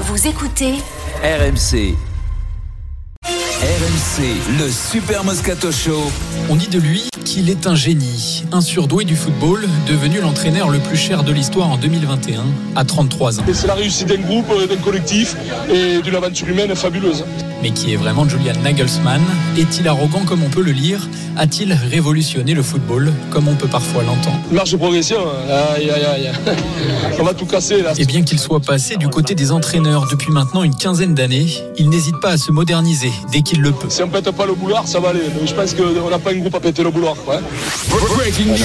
Vous écoutez RMC. RMC, le Super Moscato Show. On dit de lui qu'il est un génie, un surdoué du football, devenu l'entraîneur le plus cher de l'histoire en 2021, à 33 ans. C'est la réussite d'un groupe, d'un collectif et d'une aventure humaine fabuleuse. Mais qui est vraiment Julian Nagelsmann Est-il arrogant comme on peut le lire? A-t-il révolutionné le football comme on peut parfois l'entendre? Marche de progression, aïe aïe aïe. On va tout casser là. Et bien qu'il soit passé du côté des entraîneurs depuis maintenant une quinzaine d'années, il n'hésite pas à se moderniser dès qu'il le peut. Si on pète pas le boulard, ça va aller. Mais je pense qu'on n'a pas un groupe à péter le boulard. Ouais. Breaking news.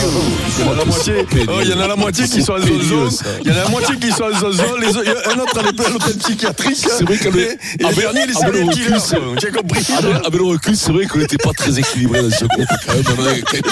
Il y en a la moitié, il y en a la moitié qui sont à zozo. Il y en a la moitié qui sont à zozo. Les autres- il y a un autre à l'hôtel psychiatrique. C'est vrai que le- recul, c'est- J'ai compris. Avec, le recul, c'est vrai qu'on n'était pas très équilibré dans ce groupe.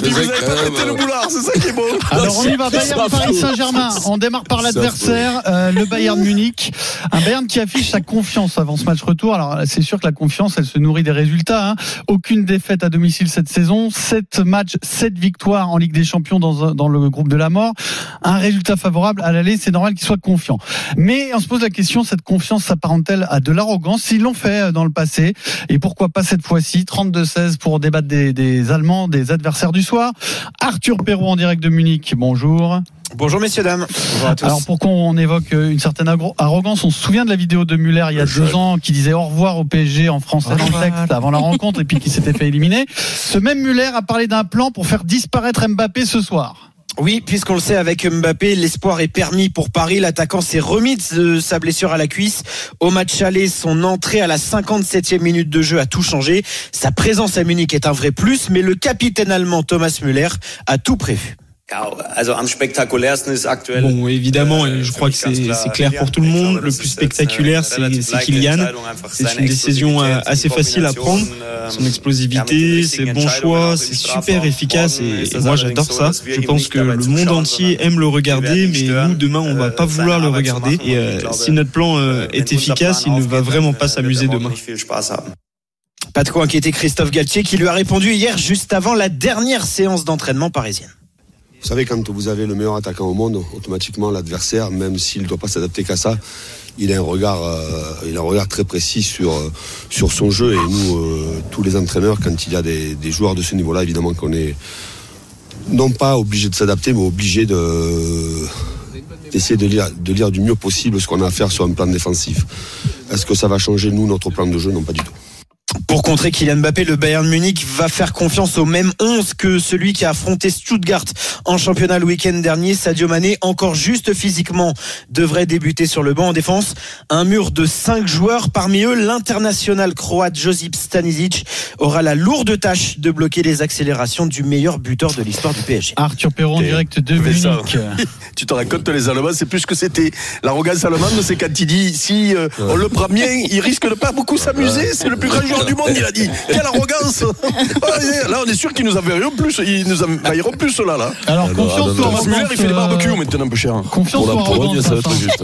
Vous avez pas pété le boulard, c'est ça qui est beau. Alors on y va, Bayern Paris. Saint-Germain. On démarre par l'adversaire, euh, le Bayern Munich. Un Bayern qui affiche sa confiance avant ce match retour. Alors c'est sûr que la confiance, elle se nourrit des résultats. hein. Aucune défaite à domicile cette saison. 7 matchs, 7 victoires en Ligue des Champions dans, dans le groupe de la mort. Un résultat favorable à l'aller, c'est normal qu'il soit confiant. Mais on se pose la question, cette confiance s'apparente-t-elle à de l'arrogance? S'ils l'ont fait euh, dans le passé, et pourquoi pas cette fois-ci? 32-16 pour débattre des, des Allemands, des adversaires du soir. Arthur Perrault en direct de Munich, bonjour. Bonjour messieurs dames. Bonjour à tous. Alors pourquoi on évoque euh, une certaine arrogance On se souvient de la vidéo de Muller il y a deux ans qui disait au revoir au PSG en français dans le texte avant la rencontre et puis qui s'était fait éliminer. Ce même Muller a parlé d'un plan pour faire disparaître Mbappé ce soir. Oui, puisqu'on le sait avec Mbappé, l'espoir est permis pour Paris. L'attaquant s'est remis de sa blessure à la cuisse. Au match aller, son entrée à la 57e minute de jeu a tout changé. Sa présence à Munich est un vrai plus, mais le capitaine allemand Thomas Müller a tout prévu. Bon, évidemment, et je crois que c'est clair pour tout le monde. Le plus spectaculaire, c'est Kylian. C'est une décision assez facile à prendre. Son explosivité, ses bons choix, c'est super efficace et, et moi j'adore ça. Je pense que le monde entier aime le regarder, mais nous demain on va pas vouloir le regarder. Et euh, si notre plan euh, est efficace, il ne va vraiment pas s'amuser demain. Pas de quoi inquiéter Christophe Galtier qui lui a répondu hier juste avant la dernière séance d'entraînement parisienne. Vous savez, quand vous avez le meilleur attaquant au monde, automatiquement l'adversaire, même s'il ne doit pas s'adapter qu'à ça, il a un regard, euh, il a un regard très précis sur euh, sur son jeu. Et nous, euh, tous les entraîneurs, quand il y a des, joueurs de ce niveau-là, évidemment qu'on est non pas obligé de s'adapter, mais obligé de d'essayer de lire, de lire du mieux possible ce qu'on a à faire sur un plan défensif. Est-ce que ça va changer nous notre plan de jeu? Non, pas du tout. Pour contrer Kylian Mbappé, le Bayern Munich va faire confiance au même 11 que celui qui a affronté Stuttgart en championnat le week-end dernier. Sadio Mané, encore juste physiquement, devrait débuter sur le banc en défense. Un mur de 5 joueurs, parmi eux l'international croate Josip Stanisic aura la lourde tâche de bloquer les accélérations du meilleur buteur de l'histoire du PSG. Arthur T'es- direct de Mais ça, Munich. Tu te racontes les Allemands, c'est plus que c'était. L'arrogance allemande, c'est quand il dit si euh, on le prend bien, il risque de pas beaucoup s'amuser. C'est le plus grand joueur du monde, il a dit. Quelle arrogance Ah, Là, on est sûr qu'ils nous enverront plus. Ils nous envahiront plus, là. là. Alors confiance ou Thomas Müller, il fait des barbecues euh, maintenant, un peu cher. Confiance Pour ou la Pologne, arrogance ça va être juste.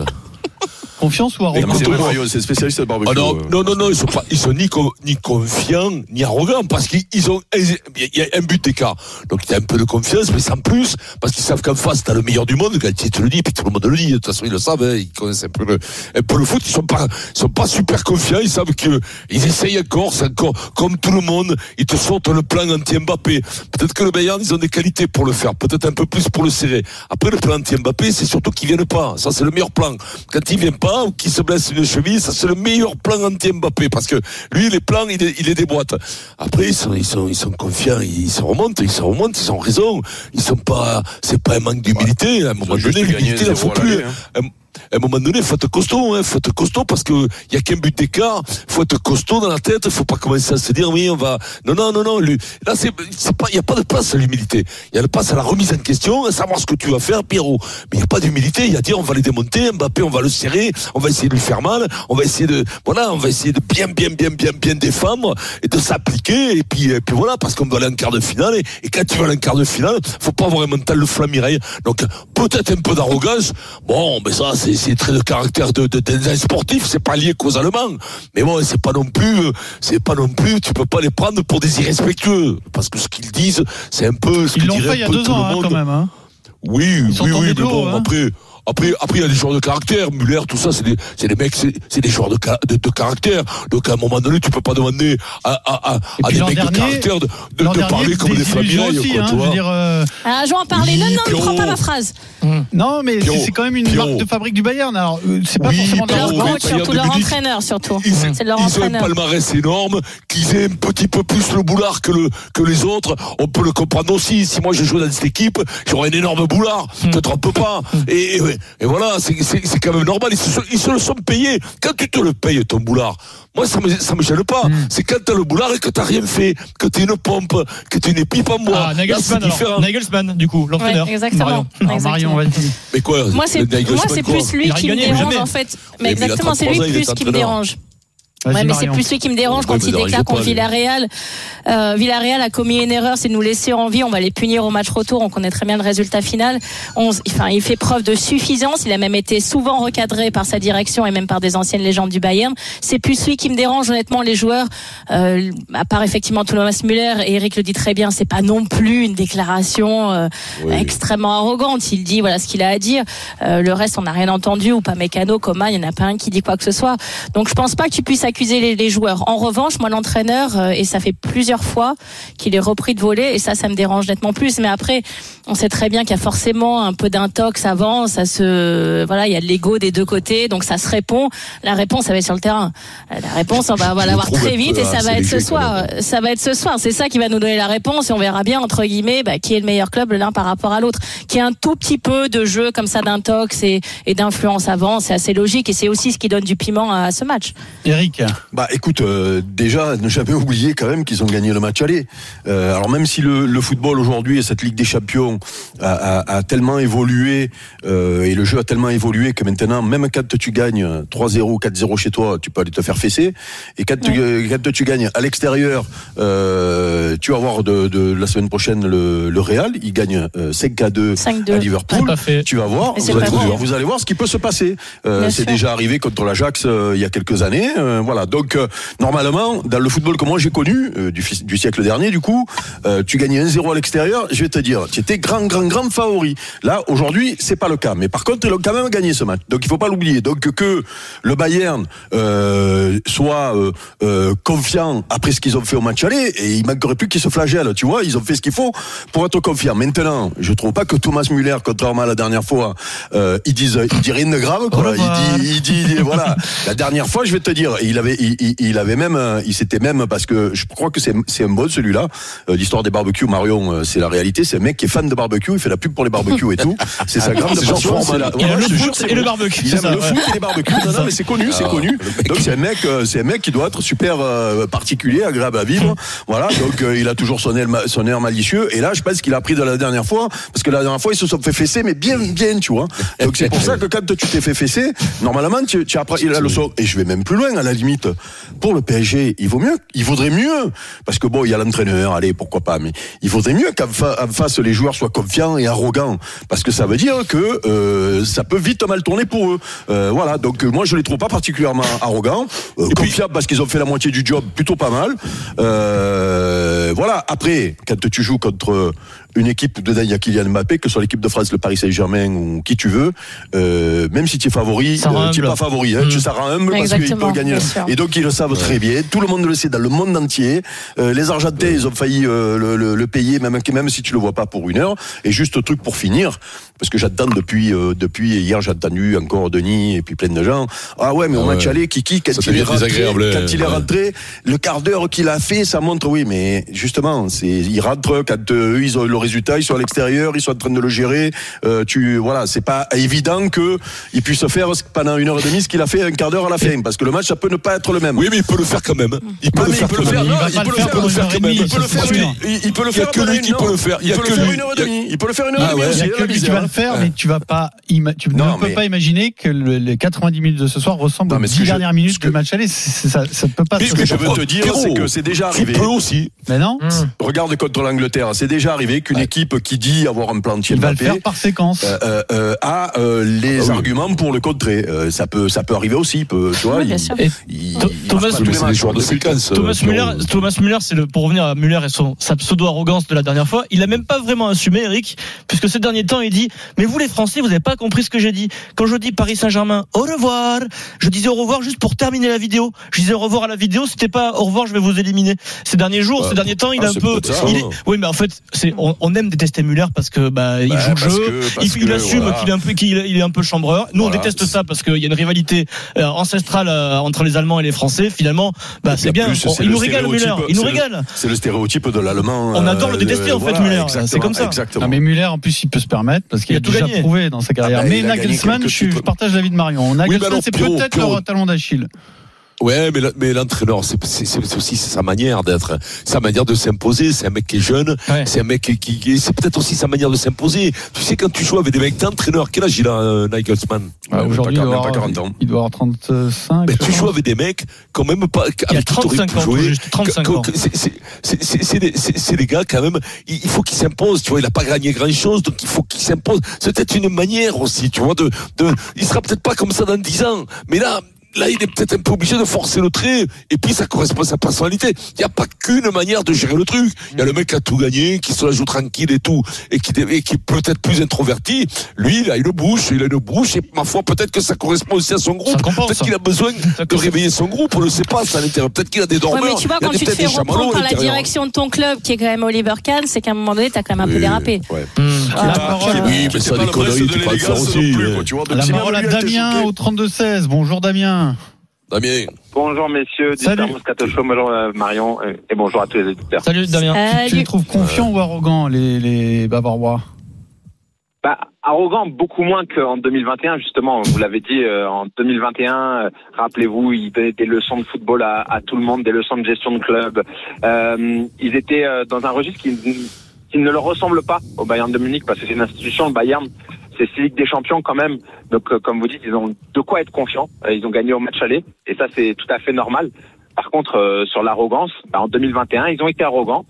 Confiance ou Et arrogance c'est vrai, Mario, c'est spécialiste de barbecue. Ah non, euh. non, non, non, ils sont pas, ils sont ni, co- ni confiants, ni arrogants, parce qu'ils ont, il y a un but d'écart. Donc, il y a un peu de confiance, mais sans plus, parce qu'ils savent qu'en face, t'as le meilleur du monde, quand tu te le dis, puis tout le monde le dit, de toute façon, ils le savent, hein, ils connaissent un peu le, un peu le foot, ils sont pas, ils sont pas super confiants, ils savent que, ils essayent encore, c'est encore, comme tout le monde, ils te sortent le plan anti-Mbappé. Peut-être que le Bayern, ils ont des qualités pour le faire, peut-être un peu plus pour le serrer. Après, le plan anti-Mbappé, c'est surtout qu'ils viennent pas. Ça, c'est le meilleur plan. Quand il vient pas, ou qu'il se blesse une cheville, ça, c'est le meilleur plan anti-Mbappé, parce que lui, les plans, il les, il les déboîte. Après, ils sont, ils sont, ils sont confiants, ils se remontent, ils se remontent, ils ont raison. Ils sont pas, c'est pas un manque d'humilité. À un moment donné, l'humilité, il faut 0 à plus. hein. Un- à un moment donné, faut être costaud, hein, faut être costaud parce que il y a qu'un but d'écart, faut être costaud dans la tête, faut pas commencer à se dire oui, on va. Non, non, non, non. Lui, là, c'est, pas, il y a pas de place à l'humilité. Il y a le place à la remise en question, à savoir ce que tu vas faire, Pierrot. Mais il y a pas d'humilité. Il y a dire on va les démonter, Mbappé, on va le serrer, on va essayer de lui faire mal, on va essayer de, voilà, on va essayer de bien, bien, bien, bien, bien défendre et de s'appliquer et puis, et puis voilà, parce qu'on doit aller en quart de finale et, quand tu vas aller en quart de finale, faut pas avoir un mental de flamireille. Donc peut-être un peu d'arrogance. Bon, mais ça, c'est, c'est très de caractère de, sportif, c'est pas lié qu'aux Allemands. Mais bon, c'est pas non plus, c'est pas non plus, tu peux pas les prendre pour des irrespectueux. Parce que ce qu'ils disent, c'est un peu ce Ils l'ont fait il y a deux ans hein, quand même. hein. Oui, oui, oui, mais bon, hein. après. Après, après, il y a des joueurs de caractère. Muller, tout ça, c'est des, c'est des mecs, c'est, c'est des joueurs de, de, de caractère. Donc, à un moment donné, tu peux pas demander à, à, des mecs de caractère de, de, L'an de dernier, parler comme des illusions flamireilles, aussi, quoi, hein, tu je veux vois. dire, euh, Ah, je vais en parler. Oui, non, non, ne prends pas ma phrase. non, mais c'est quand même une marque de fabrique du Bayern. Alors, euh, c'est pas Oui, forcément de Leur coach, surtout leur entraîneur, surtout. Ils, C'est leur ils ont un palmarès énorme, qu'ils aient un petit peu plus le boulard que, le, que les autres. On peut le comprendre aussi. Si moi je jouais dans cette équipe, j'aurais un énorme boulard. Hmm. Te trompe pas. Et, et, voilà, c'est- quand même normal. Ils se, sont- ils se le sont payés. Quand tu te le payes, ton boulard, moi ça me, ça me gêne pas. Hmm. C'est quand t'as le boulard et que t'as rien fait, que t'es une pompe, que t'es une pipe en bois. Ah, Nagelsmann, alors. différent. Nagelsmann, du coup, Ouais, l'entraîneur. exactement. Marion. Vas-y. Mais quoi Moi, c'est plus lui qui me dérange en fait. Mais exactement, c'est 33 lui plus qui me dérange. Ouais, mais c'est plus lui qui me dérange Ouais, quand il déclare contre. Villarreal. Euh, Villarreal a commis une erreur, c'est de nous laisser en vie. On va les punir au match retour. On connaît très bien le résultat final. On, enfin, il fait preuve de suffisance. Il a même été souvent recadré par sa direction et même par des anciennes légendes du Bayern. C'est plus lui qui me dérange, honnêtement, les joueurs. Euh, à part effectivement Thomas Müller et Eric le dit très bien, c'est pas non plus une déclaration euh, extrêmement arrogante. Il dit voilà ce qu'il a à dire. Euh, le reste, on n'a rien entendu ou pas mécano, Coman, il n'y en a pas un qui dit quoi que ce soit. Donc je pense pas que tu puisses accuser les, les joueurs. En revanche, moi l'entraîneur, euh, et ça fait plusieurs fois qu'il est repris de voler, et ça, ça me dérange nettement plus. Mais après, on sait très bien qu'il y a forcément un peu d'intox avant, ça se, voilà, il y a de l'ego des deux côtés, donc ça se répond. La réponse, ça va être sur le terrain. Euh, La réponse, on va, on va l'avoir très vite, peu et ça va être ce soir. Ça va être ce soir. C'est ça qui va nous donner la réponse, et on verra bien entre guillemets bah, qui est le meilleur club l'un par rapport à l'autre. Qui a un tout petit peu de jeu comme ça d'intox et, et d'influence avant, c'est assez logique, et c'est aussi ce qui donne du piment à ce match. Eric. Bah écoute, euh, déjà, ne jamais oublier quand même qu'ils ont gagné le match aller. Euh, alors même si le, le football aujourd'hui et cette Ligue des Champions a, a- a tellement évolué euh, et le jeu a tellement évolué que maintenant, même quand tu gagnes 3-0, 4-0 chez toi, tu peux aller te faire fesser. Et quand, tu, euh, quand tu gagnes à l'extérieur, euh, tu vas voir de, de la semaine prochaine le, le Real. Il gagne euh, 5 à 2 5-2. à Liverpool. Tout à fait. Tu vas voir, vous allez, voir vrai. vous allez voir ce qui peut se passer. Euh, c'est déjà arrivé contre l'Ajax euh, il y a quelques années. euh, voilà. Donc euh, normalement, dans le football que moi j'ai connu euh, du, du siècle dernier, du coup, euh, tu gagnais 1-0 à l'extérieur. Je vais te dire, tu étais grand, grand, grand favori. Là, aujourd'hui, c'est pas le cas. Mais par contre, ils ont quand même gagné ce match. Donc il faut pas l'oublier. Donc que le Bayern soit confiant après ce qu'ils ont fait au match aller, et il manquerait plus qu'ils se flagellent. Tu vois, ils ont fait ce qu'il faut pour être confiants. Maintenant, je trouve pas que Thomas Müller, contrairement à la dernière fois, il il dit rien de grave. Quoi. Dit, il dit, il dit- voilà. La dernière fois, je vais te dire, il avait, il, il- il avait même, euh, il s'était même parce que je crois que c'est, un bon celui-là. Euh, L'histoire des barbecues, Marion, euh, c'est la réalité. C'est un mec qui est fan de barbecue. Il fait la pub pour les barbecues et tout. C'est sa grande passion. La- Il a Ouais, le foot et le barbecue, Il aime ça, le foot et les barbecues. Non, non, mais c'est connu, c'est Ah, connu. Donc c'est un mec, c'est un mec qui doit être super euh, particulier, agréable à vivre. Voilà. Donc euh, il a toujours son air, son air malicieux. Et là, je pense qu'il a pris de la dernière fois, parce que la dernière fois, ils se sont fait fesser, mais bien, bien, tu vois. Donc c'est pour ça que quand tu t'es fait fesser, normalement, tu, tu apprends, il a le sort. Et je vais même plus loin, à la limite. Pour le PSG, il vaut mieux, il vaudrait mieux, parce que bon, il y a l'entraîneur, allez, pourquoi pas, mais il vaudrait mieux qu'en fa- en face, les joueurs soient confiants et arrogants, parce que ça veut dire que euh, ça peut vite mal tourner pour eux. Euh, voilà. Donc euh, moi, je les trouve pas particulièrement arrogants, euh, confiables parce qu'ils ont fait la moitié du job, plutôt pas mal. Voilà. Après, quand tu joues contre une équipe dedans il y a Kylian Mbappé, que ce soit l'équipe de France, le Paris Saint-Germain ou qui tu veux, euh, même si tu es favori, Ça rend euh, tu es humble. pas favori, hein, tu ça rend humble parce qu'ils Exactement, peuvent gagner. Et donc ils le savent très bien, tout le monde le sait dans le monde entier. Euh, les Argentins, ils ont failli euh, le, le- le payer, même, même si tu le vois pas pour une heure. Et juste truc pour finir, parce que j'attends depuis euh, depuis hier, j'ai entendu encore Denis et puis plein de gens. Ah ouais, mais au Ah match ouais. aller, Kiki, quand il rentré, quand il est rentré, le quart d'heure qu'il a fait, ça montre oui, mais justement, c'est il rentre quand euh, eux ils ont le résultat, ils sont à l'extérieur, ils sont en train de le gérer. Euh, tu, voilà, c'est pas évident que il puisse faire pendant une heure et demie ce qu'il a fait un quart d'heure à la fin, parce que le match ça peut ne pas être le même. Oui, mais il peut le faire quand même. Il peut Ah, le faire il peut le quand faire, il pas peut le faire il peut demie, le faire, il il peut le Il y a faire que lui qui peut le faire. Il peut le faire une heure et Il demie. Il peut le faire une heure Ah et demie ouais. aussi. Il y a que lui qui va le faire, mais tu vas pas, tu Non, ne peux pas imaginer que le- les 90 minutes de ce soir ressemblent aux mais ce 10 que je- dernières minutes que- du match aller. Ça, ça ne peut pas Ce que je veux te dire, c'est que c'est déjà arrivé. peux aussi. Mais non, Regarde contre l'Angleterre, c'est déjà arrivé qu'une équipe qui dit avoir un plan il va le faire par séquence. euh, euh, euh, a euh, les Ah oui. arguments pour le contrer. Euh, ça peut, ça peut arriver aussi. Peut, tu vois, Oui, bien il- sûr. Et il- Th- il Thomas de séquence. Thomas Müller, Pierrot. Thomas Müller, c'est le, pour revenir à Müller et son, sa pseudo-arrogance de la dernière fois, il a même pas vraiment assumé, Eric, puisque ces derniers temps, il dit, mais vous les Français, vous n'avez pas compris ce que j'ai dit. Quand je dis Paris Saint-Germain, au revoir, je disais au revoir juste pour terminer la vidéo. Je disais au revoir à la vidéo, c'était pas au revoir, je vais vous éliminer. Ces derniers jours, Ouais. ces derniers temps, il Ah, a un peu, peut-être ça, il hein. oui, mais en fait, c'est, on, on aime détester Müller parce que, bah, il Bah, joue le jeu, que- il, il que, assume voilà. qu'il est un peu, qu'il il est un peu chambreur. Nous, on déteste ça parce qu'il y a une rivalité euh, ancestrale euh, entre les Allemands et les Français. Finalement, bah, c'est en bien. plus, On- c'est il le nous régale, Müller. stéréotype, Il nous c'est le- régale. C'est le stéréotype de l'allemand. On adore le euh, détester, en fait, exactement, C'est comme ça. Exactement. Non, mais Müller, en plus, il peut se permettre parce qu'il Il a, a tout déjà gagné. prouvé dans sa carrière. Ah bah, mais il a gagné Nagelsmann, je, suis- titres. je partage l'avis de Marion. Nagelsmann, alors, c'est peut-être leur talon d'Achille. Ouais, mais, le- mais l'entraîneur, c'est c'est- c'est aussi sa manière d'être, sa manière de s'imposer. C'est un mec qui est jeune, Ouais. c'est un mec qui, qui- c'est peut-être aussi sa manière de s'imposer. Tu sais, quand tu joues avec des mecs, t'es entraîneur, quel âge il a, euh, Nagelsmann? Ouais, même Aujourd'hui, il, doit avoir- 40 ans. il doit avoir 35. Mais tu joues avec des mecs quand même pas, Il a avec qui t'aurais 35 pu ans, jouer. juste. 35 Que- ans. c'est- c'est- c'est- c'est- C'est des, c'est- c'est des gars quand même. Il il faut qu'ils s'imposent. Tu vois, il a pas gagné grand chose, donc il faut qu'il s'impose. C'est peut-être une manière aussi, tu vois, de, de. Il sera peut-être pas comme ça dans 10 ans, mais là. Là, il est peut-être un peu obligé de forcer le trait, et puis ça correspond à sa personnalité. Il n'y a pas qu'une manière de gérer le truc. Il y a le mec qui a tout gagné, qui se la joue tranquille et tout, et qui, et qui est peut-être plus introverti. Lui, il a une bouche, il a une bouche, et ma foi, peut-être que ça correspond aussi à son groupe. Peut-être qu'il a besoin de réveiller son groupe, on ne sait pas, ça à l'intérieur. Peut-être qu'il a des Ouais, dormeurs. mais tu vois, quand tu te fais reprendre par la direction de ton club, qui est quand même Oliver Kahn, c'est qu'à un moment donné, t'as quand même un peu Oui, dérapé. ouais. Hmm. La Ah, parole, qui est- Oui, qui mais ça, des conneries, tu peux le faire aussi, la parole à Damien au 32-16. Bonjour Damien. Damien. Bonjour messieurs Salut. Show, bonjour euh, Marion et bonjour à tous les auditeurs. Salut Damien. Tu les trouves confiants ou arrogants, les, les Bavarois? Bah, arrogant beaucoup moins qu'en 2021 justement. Vous l'avez dit euh, en 2021, euh, rappelez-vous, ils donnaient des leçons de football à, à tout le monde, des leçons de gestion de club. Euh, ils étaient euh, dans un registre qui, qui ne leur ressemble pas au Bayern de Munich parce que c'est une institution, le Bayern. C'est Ligue des Champions quand même. Donc, euh, comme vous dites, ils ont de quoi être confiants. Euh, ils ont gagné au match aller et ça, c'est tout à fait normal. Par contre, euh, sur l'arrogance, bah, en 2021, ils ont été arrogants.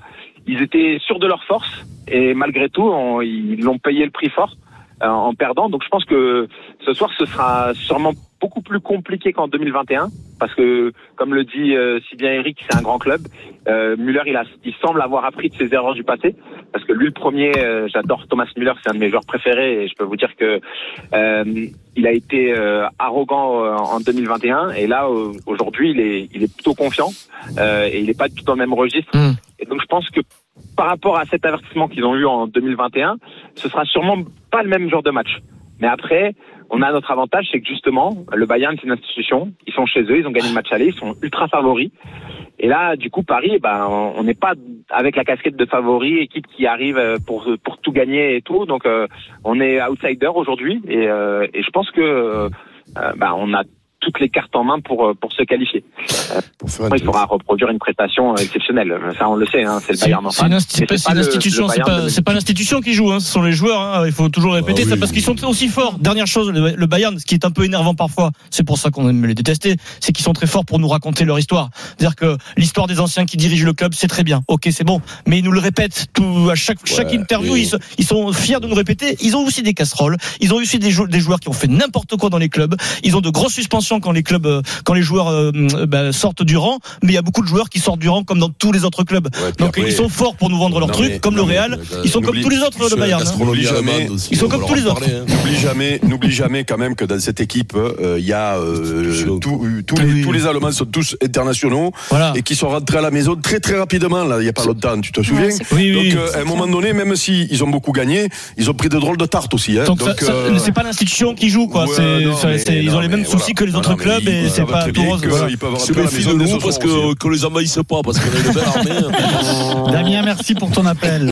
Ils étaient sûrs de leur force et malgré tout, ils l'ont payé le prix fort euh, en perdant. Donc, je pense que ce soir, ce sera sûrement beaucoup plus compliqué qu'en 2021 parce que, comme le dit euh, si bien Eric, c'est un grand club. Euh, Müller, il, a, il semble avoir appris de ses erreurs du passé parce que lui, le premier, euh, j'adore Thomas Müller, c'est un de mes joueurs préférés et je peux vous dire que euh, il a été euh, arrogant euh, en 2021 et là aujourd'hui il est il est plutôt confiant euh, et il n'est pas du tout dans le même registre Mm. et donc je pense que par rapport à cet avertissement qu'ils ont eu en 2021 ce sera sûrement pas le même genre de match mais après on a notre avantage c'est que justement le Bayern c'est une institution. Ils sont chez eux ils ont gagné le match aller ils sont ultra favoris. Et là, du coup, Paris, ben, on n'est pas avec la casquette de favori, équipe qui arrive euh, pour pour tout gagner et tout. Donc, euh, on est outsider aujourd'hui, et, euh, et je pense que euh, euh, ben, on a toutes les cartes en main pour euh, pour se qualifier. Euh, Pour faire un après, il faudra reproduire une prestation euh, exceptionnelle. Ça, on le sait, hein, c'est le Bayern en c'est une, institution, c'est pas, de c'est pas l'institution qui joue, hein, ce sont les joueurs. hein, il faut toujours répéter Ah ça oui. parce qu'ils sont aussi forts. Dernière chose, le, le Bayern, ce qui est un peu énervant parfois, c'est pour ça qu'on aime les détester, c'est qu'ils sont très forts pour nous raconter leur histoire. C'est-à-dire que l'histoire des anciens qui dirigent le club, c'est très bien. Ok, c'est bon, mais ils nous le répètent tout à chaque chaque interview. oui. Ils, se- ils sont fiers de nous répéter. Ils ont aussi des casseroles. Ils ont aussi des, jou- des joueurs qui ont fait n'importe quoi dans les clubs. Ils ont de grosses suspensions quand les clubs, euh, quand les joueurs euh, bah, sortent du rang. Mais il y a beaucoup de joueurs qui sortent du rang comme dans tous les autres clubs. Ouais, Donc après- ils sont forts pour nous vendre leur truc, mais- comme le Real. Ils sont comme tous les autres, le Bayern. hein. Jamais- ils sont on comme tous les autres. hein. N'oublie jamais, n'oublie jamais quand même que dans cette équipe, euh, il y a euh, tout- euh, tous, les, Oui. tous les Allemands sont tous internationaux Voilà. et qui sont rentrés à la maison très très rapidement là. Il y a pas longtemps, tu te souviens Oui, oui. Donc euh, à un moment donné, même si ils ont beaucoup gagné, ils ont pris de drôles de tartes aussi. Hein. Donc, Donc, ça- euh, c'est pas l'institution qui joue, quoi. ouais, c'est, non, ça- mais- c'est- ils non, ont les mêmes soucis voilà. que les Non, autres non, mais clubs et c'est pas tout rose. voilà. Se méfie de nous ce parce que, que les envahissent pas, parce qu'on a une belle armée. hein. Damien, merci pour ton appel.